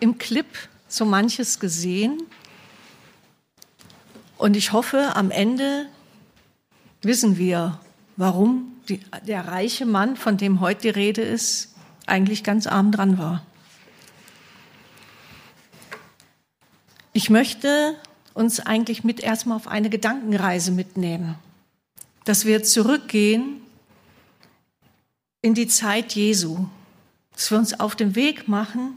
im Clip so manches gesehen. Und ich hoffe, am Ende wissen wir, warum die, der reiche Mann, von dem heute die Rede ist, eigentlich ganz arm dran war. Ich möchte uns eigentlich mit erstmal auf eine Gedankenreise mitnehmen, dass wir zurückgehen in die Zeit Jesu, dass wir uns auf den Weg machen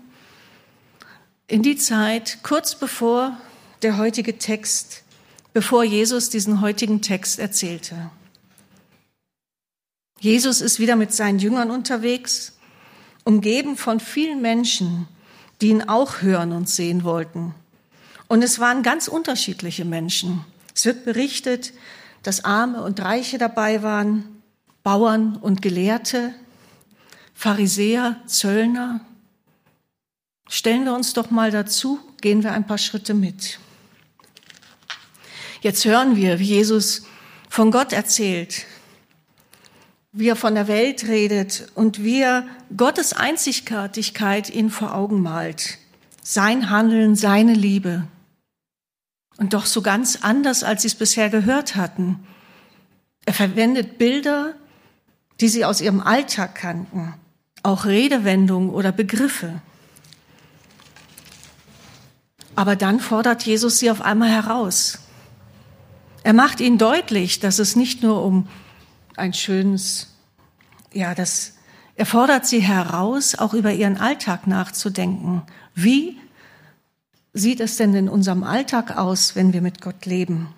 in die Zeit kurz bevor der heutige Text, bevor Jesus diesen heutigen Text erzählte. Jesus ist wieder mit seinen Jüngern unterwegs, umgeben von vielen Menschen, die ihn auch hören und sehen wollten. Und es waren ganz unterschiedliche Menschen. Es wird berichtet, dass Arme und Reiche dabei waren, Bauern und Gelehrte, Pharisäer, Zöllner, Stellen wir uns doch mal dazu, gehen wir ein paar Schritte mit. Jetzt hören wir, wie Jesus von Gott erzählt, wie er von der Welt redet und wie er Gottes Einzigartigkeit ihn vor Augen malt. Sein Handeln, seine Liebe. Und doch so ganz anders, als sie es bisher gehört hatten. Er verwendet Bilder, die sie aus ihrem Alltag kannten, auch Redewendungen oder Begriffe. Aber dann fordert Jesus sie auf einmal heraus. Er macht ihnen deutlich, dass es nicht nur um ein schönes, ja, das, er fordert sie heraus, auch über ihren Alltag nachzudenken. Wie sieht es denn in unserem Alltag aus, wenn wir mit Gott leben?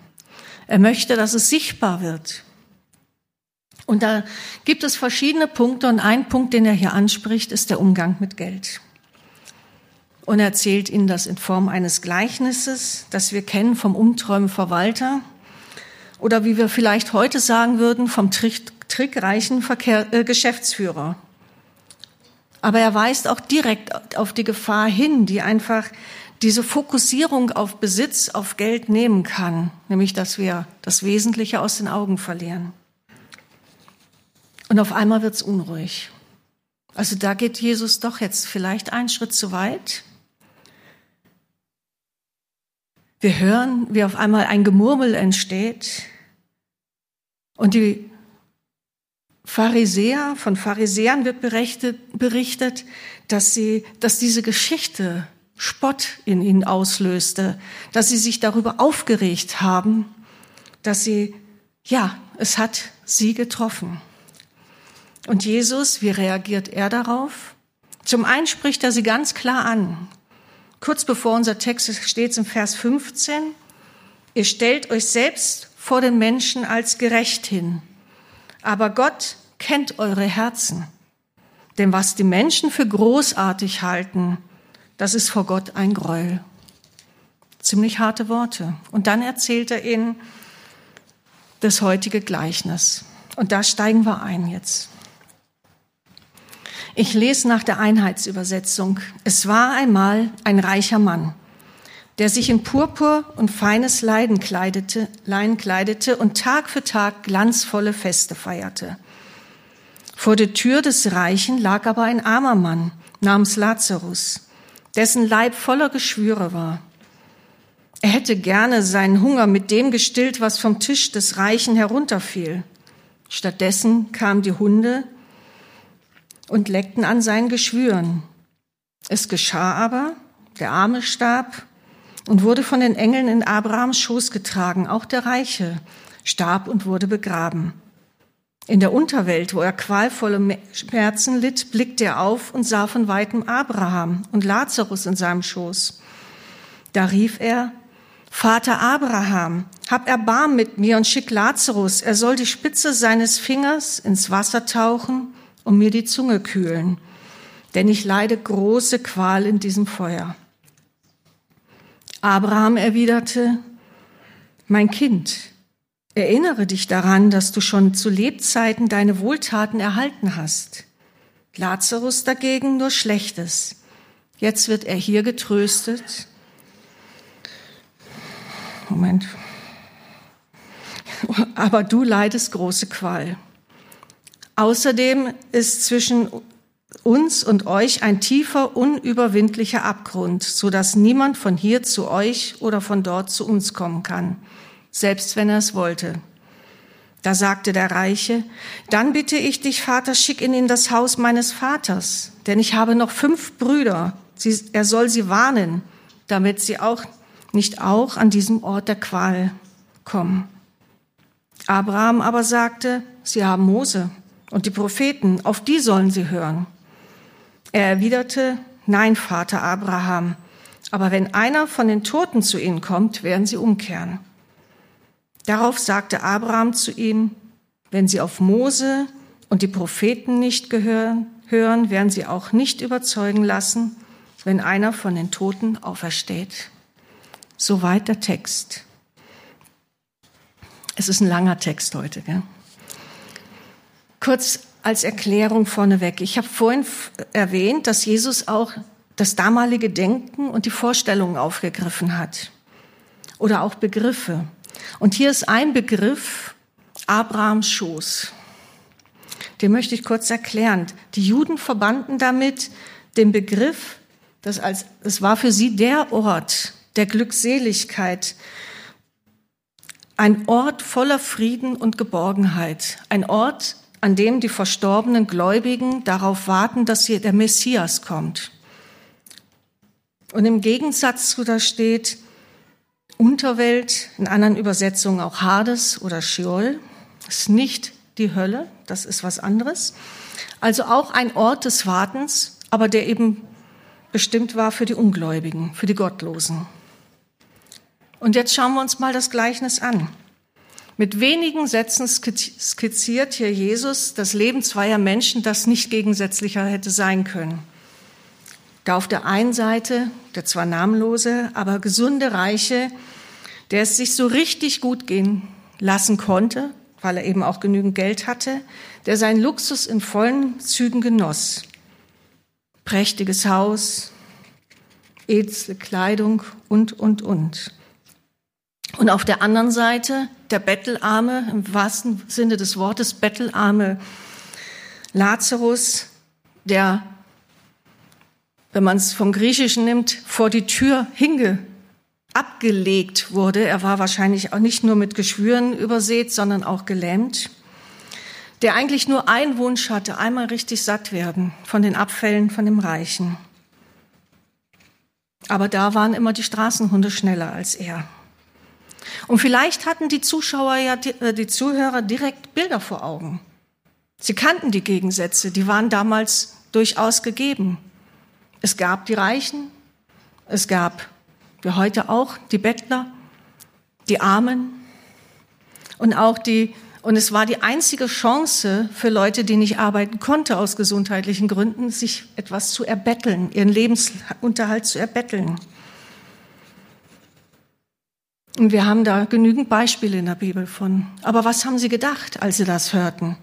Er möchte, dass es sichtbar wird. Und da gibt es verschiedene Punkte und ein Punkt, den er hier anspricht, ist der Umgang mit Geld und erzählt ihnen das in Form eines Gleichnisses, das wir kennen vom untreuen Verwalter oder wie wir vielleicht heute sagen würden, vom trick, trickreichen Verkehr, äh, Geschäftsführer. Aber er weist auch direkt auf die Gefahr hin, die einfach diese Fokussierung auf Besitz, auf Geld nehmen kann, nämlich dass wir das Wesentliche aus den Augen verlieren. Und auf einmal wird's unruhig. Also da geht Jesus doch jetzt vielleicht einen Schritt zu weit. Wir hören, wie auf einmal ein Gemurmel entsteht und die Pharisäer, von Pharisäern wird berichtet, berichtet, dass sie, dass diese Geschichte Spott in ihnen auslöste, dass sie sich darüber aufgeregt haben, dass sie, ja, es hat sie getroffen. Und Jesus, wie reagiert er darauf? Zum einen spricht er sie ganz klar an. Kurz bevor unser Text steht im Vers 15. Ihr stellt euch selbst vor den Menschen als gerecht hin. Aber Gott kennt eure Herzen. Denn was die Menschen für großartig halten, das ist vor Gott ein Gräuel. Ziemlich harte Worte. Und dann erzählt er ihnen das heutige Gleichnis. Und da steigen wir ein jetzt. Ich lese nach der Einheitsübersetzung. Es war einmal ein reicher Mann, der sich in Purpur und feines Leiden kleidete, Lein kleidete und Tag für Tag glanzvolle Feste feierte. Vor der Tür des Reichen lag aber ein armer Mann namens Lazarus, dessen Leib voller Geschwüre war. Er hätte gerne seinen Hunger mit dem gestillt, was vom Tisch des Reichen herunterfiel. Stattdessen kamen die Hunde und leckten an seinen Geschwüren. Es geschah aber, der Arme starb und wurde von den Engeln in Abrahams Schoß getragen, auch der Reiche starb und wurde begraben. In der Unterwelt, wo er qualvolle Schmerzen litt, blickte er auf und sah von weitem Abraham und Lazarus in seinem Schoß. Da rief er, Vater Abraham, hab Erbarm mit mir und schick Lazarus, er soll die Spitze seines Fingers ins Wasser tauchen und mir die Zunge kühlen, denn ich leide große Qual in diesem Feuer. Abraham erwiderte, mein Kind, erinnere dich daran, dass du schon zu Lebzeiten deine Wohltaten erhalten hast. Lazarus dagegen nur Schlechtes. Jetzt wird er hier getröstet. Moment. Aber du leidest große Qual. Außerdem ist zwischen uns und euch ein tiefer, unüberwindlicher Abgrund, so dass niemand von hier zu euch oder von dort zu uns kommen kann, selbst wenn er es wollte. Da sagte der Reiche, dann bitte ich dich, Vater, schick ihn in das Haus meines Vaters, denn ich habe noch fünf Brüder. Sie, er soll sie warnen, damit sie auch nicht auch an diesem Ort der Qual kommen. Abraham aber sagte, sie haben Mose und die Propheten, auf die sollen sie hören. Er erwiderte, nein, Vater Abraham, aber wenn einer von den Toten zu ihnen kommt, werden sie umkehren. Darauf sagte Abraham zu ihm, wenn sie auf Mose und die Propheten nicht gehören, hören, werden sie auch nicht überzeugen lassen, wenn einer von den Toten aufersteht. Soweit der Text. Es ist ein langer Text heute. Gell? Kurz als Erklärung vorneweg. Ich habe vorhin erwähnt, dass Jesus auch das damalige Denken und die Vorstellungen aufgegriffen hat. Oder auch Begriffe. Und hier ist ein Begriff, Abrahams Schoß. Den möchte ich kurz erklären. Die Juden verbanden damit den Begriff, dass als, es war für sie der Ort der Glückseligkeit, ein Ort voller Frieden und Geborgenheit, ein Ort, an dem die verstorbenen Gläubigen darauf warten, dass hier der Messias kommt. Und im Gegensatz zu da steht Unterwelt, in anderen Übersetzungen auch Hades oder Sheol, ist nicht die Hölle, das ist was anderes. Also auch ein Ort des Wartens, aber der eben bestimmt war für die Ungläubigen, für die Gottlosen. Und jetzt schauen wir uns mal das Gleichnis an. Mit wenigen Sätzen skizziert hier Jesus das Leben zweier Menschen, das nicht gegensätzlicher hätte sein können. Da auf der einen Seite der zwar namenlose, aber gesunde Reiche, der es sich so richtig gut gehen lassen konnte, weil er eben auch genügend Geld hatte, der seinen Luxus in vollen Zügen genoss. Prächtiges Haus, edle Kleidung und, und, und. Und auf der anderen Seite der Bettelarme, im wahrsten Sinne des Wortes Bettelarme Lazarus, der, wenn man es vom Griechischen nimmt, vor die Tür hinge abgelegt wurde. Er war wahrscheinlich auch nicht nur mit Geschwüren übersät, sondern auch gelähmt. Der eigentlich nur einen Wunsch hatte, einmal richtig satt werden von den Abfällen von dem Reichen. Aber da waren immer die Straßenhunde schneller als er. Und vielleicht hatten die Zuschauer ja, äh, die Zuhörer direkt Bilder vor Augen. Sie kannten die Gegensätze, die waren damals durchaus gegeben. Es gab die Reichen, es gab, wie heute auch, die Bettler, die Armen und auch die, und es war die einzige Chance für Leute, die nicht arbeiten konnten aus gesundheitlichen Gründen, sich etwas zu erbetteln, ihren Lebensunterhalt zu erbetteln. Und wir haben da genügend Beispiele in der Bibel von. Aber was haben sie gedacht, als sie das hörten?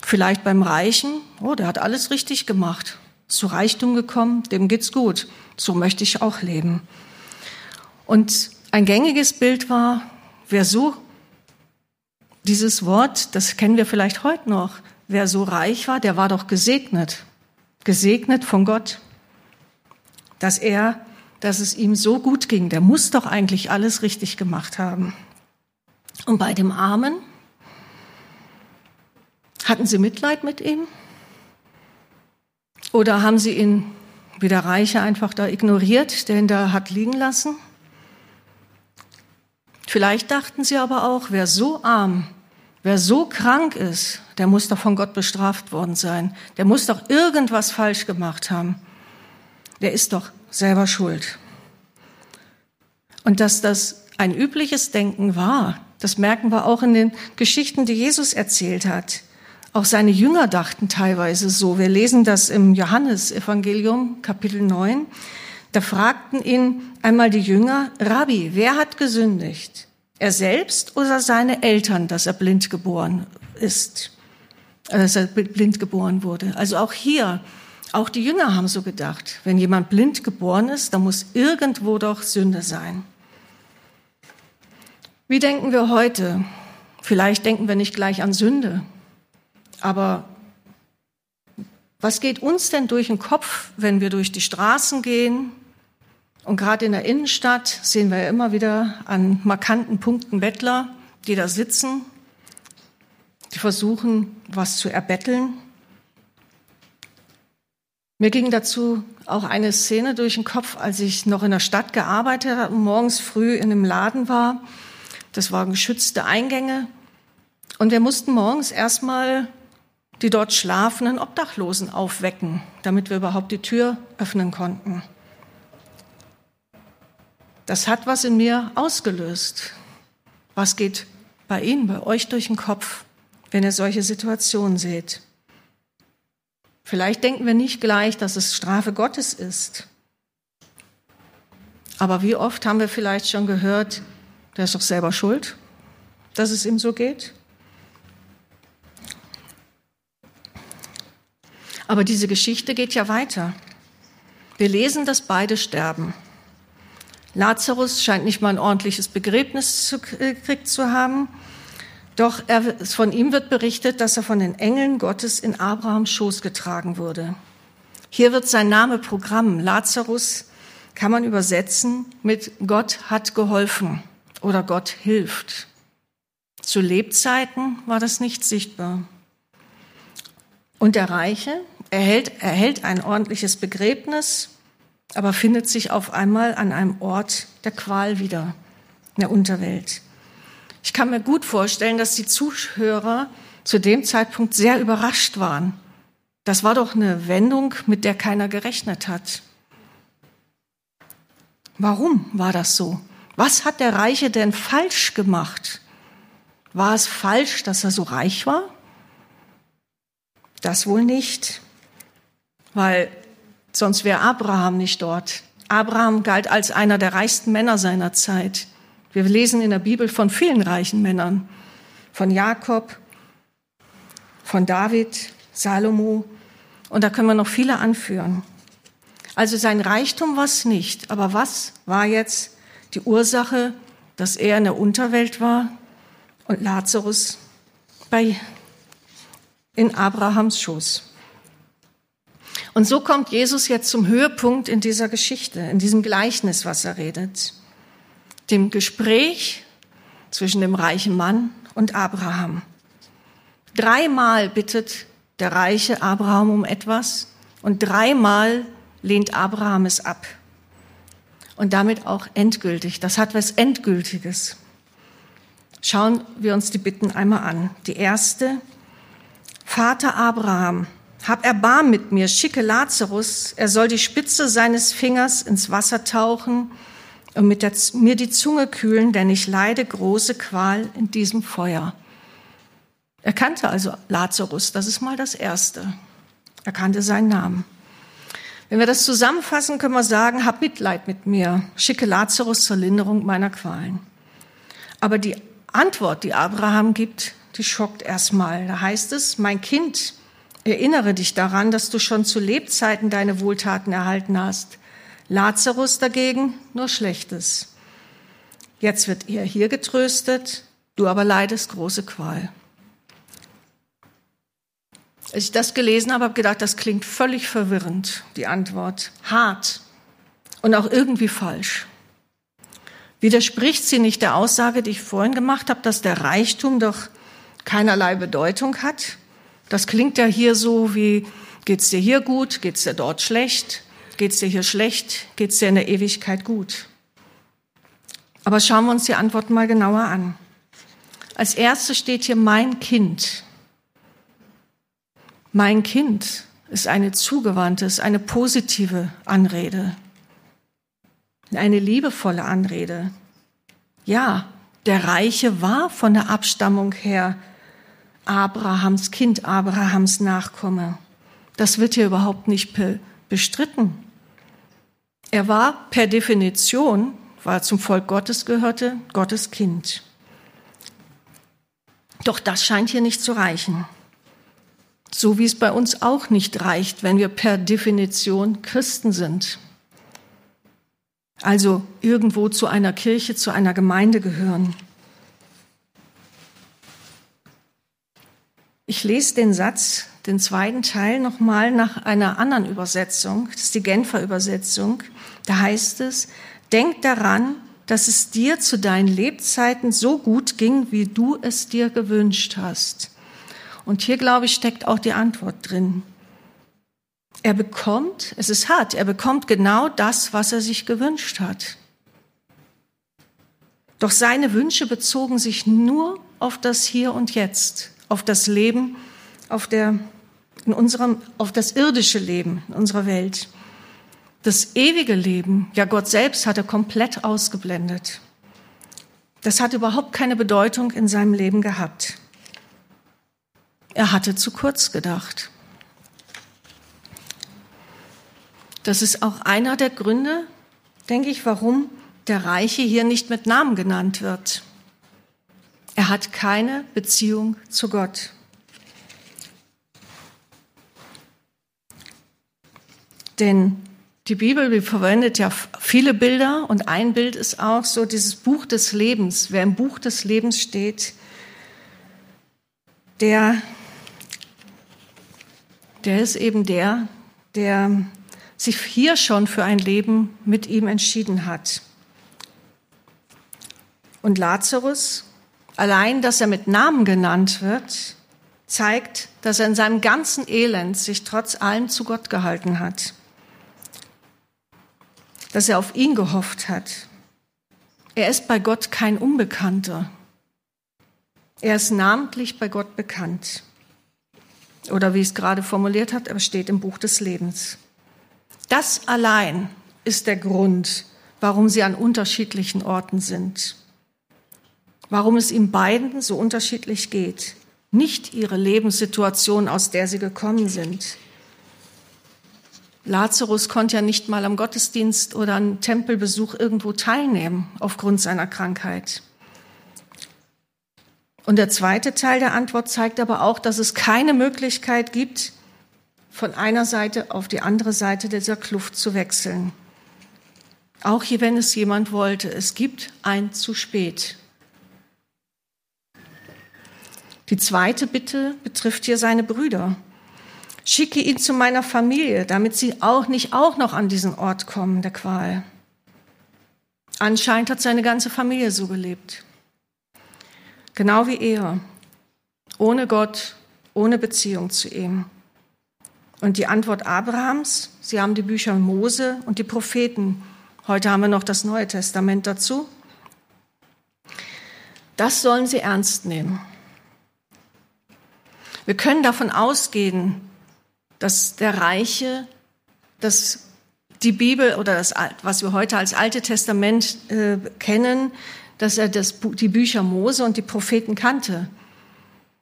Vielleicht beim Reichen, oh, der hat alles richtig gemacht. Zu Reichtum gekommen, dem geht's gut. So möchte ich auch leben. Und ein gängiges Bild war, wer so, dieses Wort, das kennen wir vielleicht heute noch, wer so reich war, der war doch gesegnet. Gesegnet von Gott. Dass er dass es ihm so gut ging. Der muss doch eigentlich alles richtig gemacht haben. Und bei dem Armen hatten sie Mitleid mit ihm? Oder haben sie ihn wie der Reiche einfach da ignoriert, der ihn da hat liegen lassen? Vielleicht dachten sie aber auch, wer so arm, wer so krank ist, der muss doch von Gott bestraft worden sein. Der muss doch irgendwas falsch gemacht haben. Der ist doch selber schuld. Und dass das ein übliches Denken war, das merken wir auch in den Geschichten, die Jesus erzählt hat. Auch seine Jünger dachten teilweise so. Wir lesen das im Johannesevangelium, Kapitel 9. Da fragten ihn einmal die Jünger, Rabbi, wer hat gesündigt? Er selbst oder seine Eltern, dass er blind geboren ist, äh, dass er blind geboren wurde? Also auch hier, auch die Jünger haben so gedacht, wenn jemand blind geboren ist, dann muss irgendwo doch Sünde sein. Wie denken wir heute? Vielleicht denken wir nicht gleich an Sünde, aber was geht uns denn durch den Kopf, wenn wir durch die Straßen gehen und gerade in der Innenstadt sehen wir ja immer wieder an markanten Punkten Bettler, die da sitzen, die versuchen, was zu erbetteln. Mir ging dazu auch eine Szene durch den Kopf, als ich noch in der Stadt gearbeitet habe und morgens früh in einem Laden war. Das waren geschützte Eingänge. Und wir mussten morgens erstmal die dort schlafenden Obdachlosen aufwecken, damit wir überhaupt die Tür öffnen konnten. Das hat was in mir ausgelöst. Was geht bei Ihnen, bei euch durch den Kopf, wenn ihr solche Situationen seht? Vielleicht denken wir nicht gleich, dass es Strafe Gottes ist. Aber wie oft haben wir vielleicht schon gehört, der ist doch selber schuld, dass es ihm so geht? Aber diese Geschichte geht ja weiter. Wir lesen, dass beide sterben. Lazarus scheint nicht mal ein ordentliches Begräbnis gekriegt zu haben. Doch er, von ihm wird berichtet, dass er von den Engeln Gottes in Abrahams Schoß getragen wurde. Hier wird sein Name Programm. Lazarus kann man übersetzen mit Gott hat geholfen oder Gott hilft. Zu Lebzeiten war das nicht sichtbar. Und der Reiche erhält, erhält ein ordentliches Begräbnis, aber findet sich auf einmal an einem Ort der Qual wieder, in der Unterwelt. Ich kann mir gut vorstellen, dass die Zuhörer zu dem Zeitpunkt sehr überrascht waren. Das war doch eine Wendung, mit der keiner gerechnet hat. Warum war das so? Was hat der Reiche denn falsch gemacht? War es falsch, dass er so reich war? Das wohl nicht, weil Sonst wäre Abraham nicht dort. Abraham galt als einer der reichsten Männer seiner Zeit. Wir lesen in der Bibel von vielen reichen Männern. Von Jakob, von David, Salomo. Und da können wir noch viele anführen. Also sein Reichtum war es nicht. Aber was war jetzt die Ursache, dass er in der Unterwelt war und Lazarus bei, in Abrahams Schoß? Und so kommt Jesus jetzt zum Höhepunkt in dieser Geschichte, in diesem Gleichnis, was er redet. Dem Gespräch zwischen dem reichen Mann und Abraham. Dreimal bittet der reiche Abraham um etwas und dreimal lehnt Abraham es ab. Und damit auch endgültig. Das hat was Endgültiges. Schauen wir uns die Bitten einmal an. Die erste, Vater Abraham, hab Erbarm mit mir, schicke Lazarus, er soll die Spitze seines Fingers ins Wasser tauchen und mit der, mir die Zunge kühlen, denn ich leide große Qual in diesem Feuer. Er kannte also Lazarus, das ist mal das Erste. Er kannte seinen Namen. Wenn wir das zusammenfassen, können wir sagen, hab Mitleid mit mir, schicke Lazarus zur Linderung meiner Qualen. Aber die Antwort, die Abraham gibt, die schockt erstmal. Da heißt es, mein Kind, Erinnere dich daran, dass du schon zu Lebzeiten deine Wohltaten erhalten hast. Lazarus dagegen nur Schlechtes. Jetzt wird er hier getröstet, du aber leidest große Qual. Als ich das gelesen habe, habe ich gedacht, das klingt völlig verwirrend, die Antwort. Hart und auch irgendwie falsch. Widerspricht sie nicht der Aussage, die ich vorhin gemacht habe, dass der Reichtum doch keinerlei Bedeutung hat? Das klingt ja hier so wie, geht's dir hier gut, geht's dir dort schlecht, geht's dir hier schlecht, geht's dir in der Ewigkeit gut. Aber schauen wir uns die Antworten mal genauer an. Als erstes steht hier mein Kind. Mein Kind ist eine zugewandte, ist eine positive Anrede, eine liebevolle Anrede. Ja, der Reiche war von der Abstammung her Abrahams Kind, Abrahams Nachkomme. Das wird hier überhaupt nicht bestritten. Er war per Definition, weil er zum Volk Gottes gehörte, Gottes Kind. Doch das scheint hier nicht zu reichen. So wie es bei uns auch nicht reicht, wenn wir per Definition Christen sind. Also irgendwo zu einer Kirche, zu einer Gemeinde gehören. Ich lese den Satz, den zweiten Teil nochmal nach einer anderen Übersetzung. Das ist die Genfer Übersetzung. Da heißt es, denk daran, dass es dir zu deinen Lebzeiten so gut ging, wie du es dir gewünscht hast. Und hier, glaube ich, steckt auch die Antwort drin. Er bekommt, es ist hart, er bekommt genau das, was er sich gewünscht hat. Doch seine Wünsche bezogen sich nur auf das Hier und Jetzt, auf das Leben, auf, der, in unserem, auf das irdische Leben in unserer Welt. Das ewige Leben, ja Gott selbst hat er komplett ausgeblendet. Das hat überhaupt keine Bedeutung in seinem Leben gehabt. Er hatte zu kurz gedacht. Das ist auch einer der Gründe, denke ich, warum der Reiche hier nicht mit Namen genannt wird. Er hat keine Beziehung zu Gott. Denn die Bibel die verwendet ja viele Bilder und ein Bild ist auch so dieses Buch des Lebens. Wer im Buch des Lebens steht, der, der ist eben der, der sich hier schon für ein Leben mit ihm entschieden hat. Und Lazarus, allein, dass er mit Namen genannt wird, zeigt, dass er in seinem ganzen Elend sich trotz allem zu Gott gehalten hat dass er auf ihn gehofft hat. Er ist bei Gott kein Unbekannter. Er ist namentlich bei Gott bekannt. Oder wie es gerade formuliert hat, er steht im Buch des Lebens. Das allein ist der Grund, warum sie an unterschiedlichen Orten sind. Warum es ihm beiden so unterschiedlich geht. Nicht ihre Lebenssituation, aus der sie gekommen sind. Lazarus konnte ja nicht mal am Gottesdienst oder am Tempelbesuch irgendwo teilnehmen aufgrund seiner Krankheit. Und der zweite Teil der Antwort zeigt aber auch, dass es keine Möglichkeit gibt, von einer Seite auf die andere Seite dieser Kluft zu wechseln. Auch hier, wenn es jemand wollte, es gibt ein zu spät. Die zweite Bitte betrifft hier seine Brüder. Schicke ihn zu meiner Familie, damit sie auch nicht auch noch an diesen Ort kommen der Qual. Anscheinend hat seine ganze Familie so gelebt. Genau wie er. Ohne Gott, ohne Beziehung zu ihm. Und die Antwort Abrahams, sie haben die Bücher Mose und die Propheten. Heute haben wir noch das Neue Testament dazu. Das sollen sie ernst nehmen. Wir können davon ausgehen, dass der Reiche, dass die Bibel oder das, was wir heute als Alte Testament äh, kennen, dass er das, die Bücher Mose und die Propheten kannte.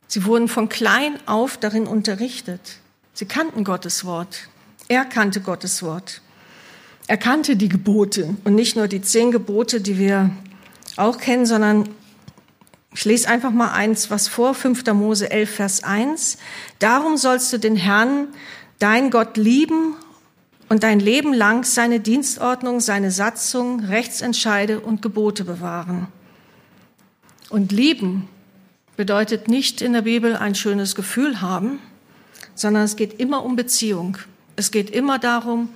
Sie wurden von klein auf darin unterrichtet. Sie kannten Gottes Wort. Er kannte Gottes Wort. Er kannte die Gebote und nicht nur die zehn Gebote, die wir auch kennen, sondern ich lese einfach mal eins, was vor, 5. Mose 11, Vers 1. Darum sollst du den Herrn, dein Gott, lieben und dein Leben lang seine Dienstordnung, seine Satzung, Rechtsentscheide und Gebote bewahren. Und lieben bedeutet nicht in der Bibel ein schönes Gefühl haben, sondern es geht immer um Beziehung. Es geht immer darum,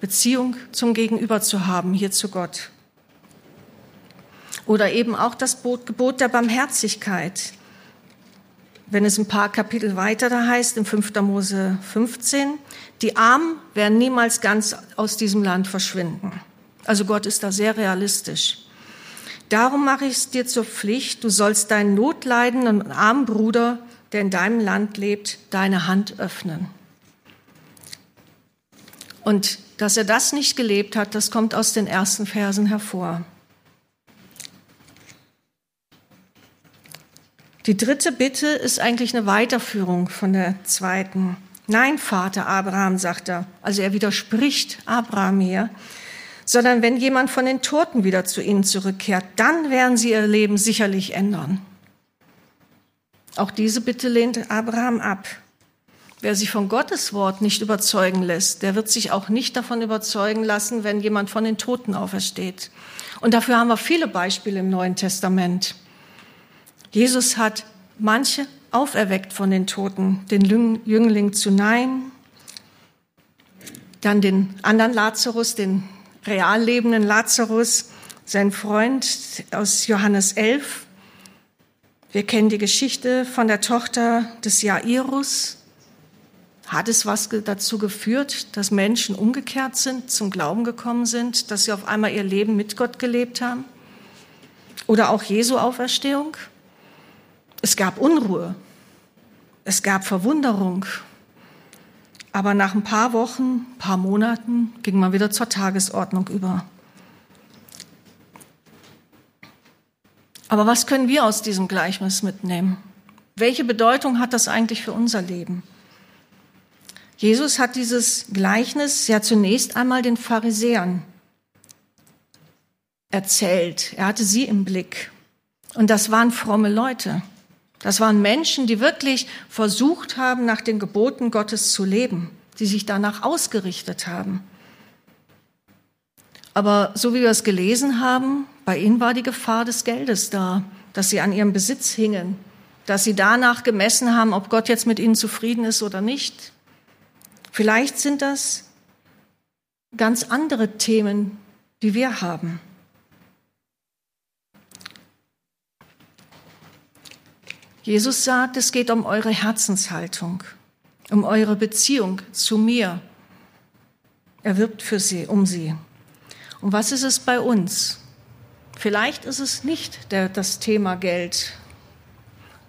Beziehung zum Gegenüber zu haben, hier zu Gott. Oder eben auch das Gebot der Barmherzigkeit. Wenn es ein paar Kapitel weiter da heißt, im 5. Mose 15, die Armen werden niemals ganz aus diesem Land verschwinden. Also Gott ist da sehr realistisch. Darum mache ich es dir zur Pflicht, du sollst deinen notleidenden und armen Bruder, der in deinem Land lebt, deine Hand öffnen. Und dass er das nicht gelebt hat, das kommt aus den ersten Versen hervor. Die dritte Bitte ist eigentlich eine Weiterführung von der zweiten. Nein, Vater Abraham, sagt er. Also er widerspricht Abraham hier. sondern wenn jemand von den Toten wieder zu ihnen zurückkehrt, dann werden sie ihr Leben sicherlich ändern. Auch diese Bitte lehnt Abraham ab. Wer sich von Gottes Wort nicht überzeugen lässt, der wird sich auch nicht davon überzeugen lassen, wenn jemand von den Toten aufersteht. Und dafür haben wir viele Beispiele im Neuen Testament. Jesus hat manche auferweckt von den Toten, den Jüngling zu Nein, dann den anderen Lazarus, den real lebenden Lazarus, sein Freund aus Johannes 11. Wir kennen die Geschichte von der Tochter des Jairus. Hat es was dazu geführt, dass Menschen umgekehrt sind, zum Glauben gekommen sind, dass sie auf einmal ihr Leben mit Gott gelebt haben? Oder auch Jesu Auferstehung? Es gab Unruhe, es gab Verwunderung, aber nach ein paar Wochen, ein paar Monaten ging man wieder zur Tagesordnung über. Aber was können wir aus diesem Gleichnis mitnehmen? Welche Bedeutung hat das eigentlich für unser Leben? Jesus hat dieses Gleichnis ja zunächst einmal den Pharisäern erzählt. Er hatte sie im Blick. Und das waren fromme Leute. Das waren Menschen, die wirklich versucht haben, nach den Geboten Gottes zu leben, die sich danach ausgerichtet haben. Aber so wie wir es gelesen haben, bei ihnen war die Gefahr des Geldes da, dass sie an ihrem Besitz hingen, dass sie danach gemessen haben, ob Gott jetzt mit ihnen zufrieden ist oder nicht. Vielleicht sind das ganz andere Themen, die wir haben. Jesus sagt, es geht um eure Herzenshaltung, um eure Beziehung zu mir. Er wirbt für sie, um sie. Und was ist es bei uns? Vielleicht ist es nicht der, das Thema Geld,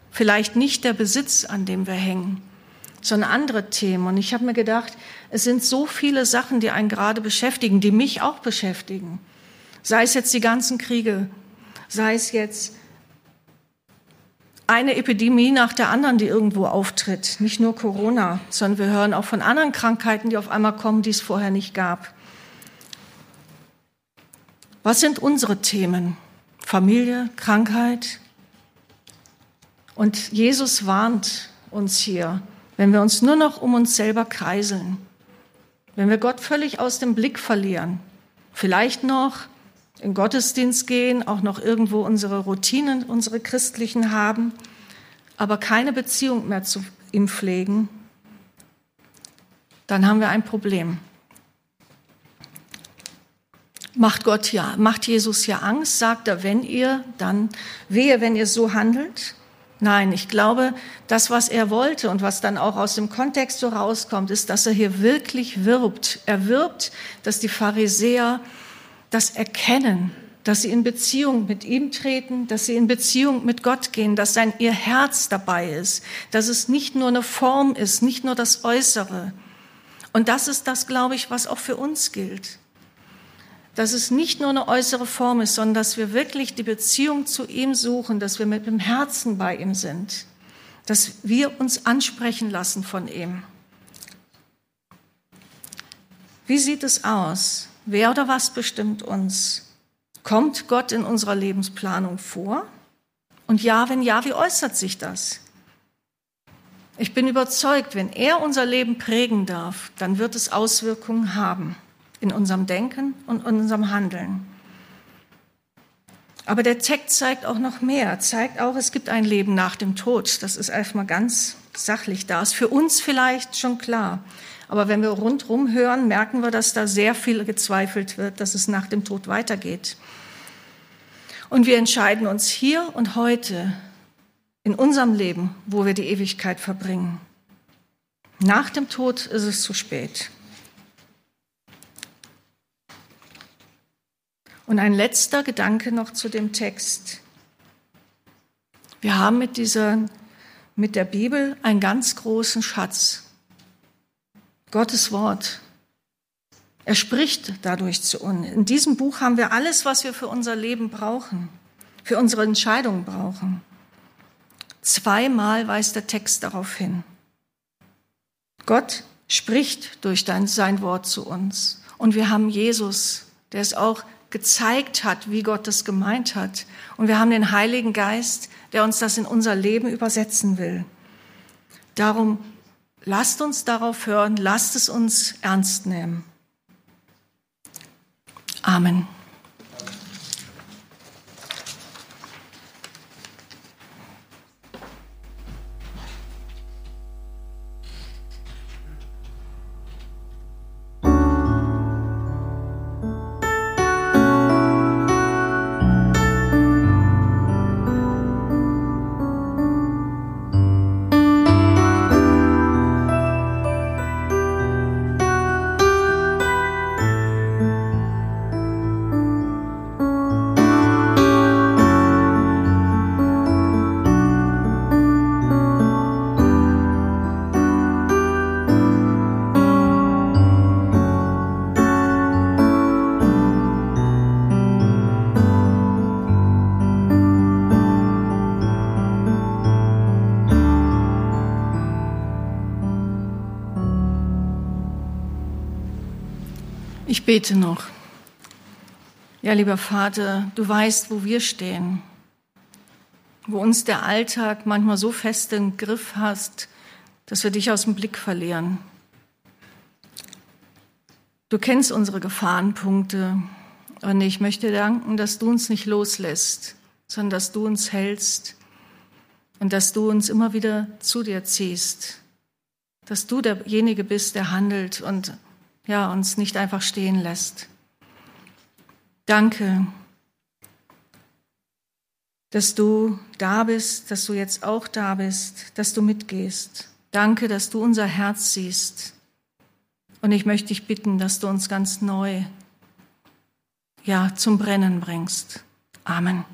vielleicht nicht der Besitz, an dem wir hängen, sondern andere Themen. Und ich habe mir gedacht, es sind so viele Sachen, die einen gerade beschäftigen, die mich auch beschäftigen. Sei es jetzt die ganzen Kriege, sei es jetzt eine Epidemie nach der anderen, die irgendwo auftritt. Nicht nur Corona, sondern wir hören auch von anderen Krankheiten, die auf einmal kommen, die es vorher nicht gab. Was sind unsere Themen? Familie, Krankheit? Und Jesus warnt uns hier, wenn wir uns nur noch um uns selber kreiseln, wenn wir Gott völlig aus dem Blick verlieren, vielleicht noch in Gottesdienst gehen, auch noch irgendwo unsere Routinen, unsere christlichen haben, aber keine Beziehung mehr zu ihm pflegen, dann haben wir ein Problem. Macht Gott ja, macht Jesus ja Angst, sagt er, wenn ihr, dann wehe, wenn ihr so handelt. Nein, ich glaube, das, was er wollte und was dann auch aus dem Kontext so rauskommt, ist, dass er hier wirklich wirbt. Er wirbt, dass die Pharisäer das erkennen, dass sie in Beziehung mit ihm treten, dass sie in Beziehung mit Gott gehen, dass sein, ihr Herz dabei ist, dass es nicht nur eine Form ist, nicht nur das Äußere. Und das ist das, glaube ich, was auch für uns gilt. Dass es nicht nur eine äußere Form ist, sondern dass wir wirklich die Beziehung zu ihm suchen, dass wir mit dem Herzen bei ihm sind, dass wir uns ansprechen lassen von ihm. Wie sieht es aus? Wer oder was bestimmt uns? Kommt Gott in unserer Lebensplanung vor? Und ja, wenn ja, wie äußert sich das? Ich bin überzeugt, wenn er unser Leben prägen darf, dann wird es Auswirkungen haben in unserem Denken und in unserem Handeln. Aber der Text zeigt auch noch mehr, zeigt auch, es gibt ein Leben nach dem Tod. Das ist erstmal ganz sachlich da. Ist für uns vielleicht schon klar. Aber wenn wir rundherum hören, merken wir, dass da sehr viel gezweifelt wird, dass es nach dem Tod weitergeht. Und wir entscheiden uns hier und heute in unserem Leben, wo wir die Ewigkeit verbringen. Nach dem Tod ist es zu spät. Und ein letzter Gedanke noch zu dem Text. Wir haben mit dieser, mit der Bibel einen ganz großen Schatz. Gottes Wort. Er spricht dadurch zu uns. In diesem Buch haben wir alles, was wir für unser Leben brauchen, für unsere Entscheidungen brauchen. Zweimal weist der Text darauf hin. Gott spricht durch sein Wort zu uns. Und wir haben Jesus der es auch gezeigt hat, wie Gott das gemeint hat. Und wir haben den Heiligen Geist, der uns das in unser Leben übersetzen will. Darum lasst uns darauf hören, lasst es uns ernst nehmen. Amen. Ich bete noch. Ja, lieber Vater, du weißt, wo wir stehen, wo uns der Alltag manchmal so fest im Griff hast, dass wir dich aus dem Blick verlieren. Du kennst unsere Gefahrenpunkte und ich möchte danken, dass du uns nicht loslässt, sondern dass du uns hältst und dass du uns immer wieder zu dir ziehst, dass du derjenige bist, der handelt und ja, uns nicht einfach stehen lässt. Danke, dass du da bist, dass du jetzt auch da bist, dass du mitgehst. Danke, dass du unser Herz siehst. Und ich möchte dich bitten, dass du uns ganz neu, ja, zum Brennen bringst. Amen.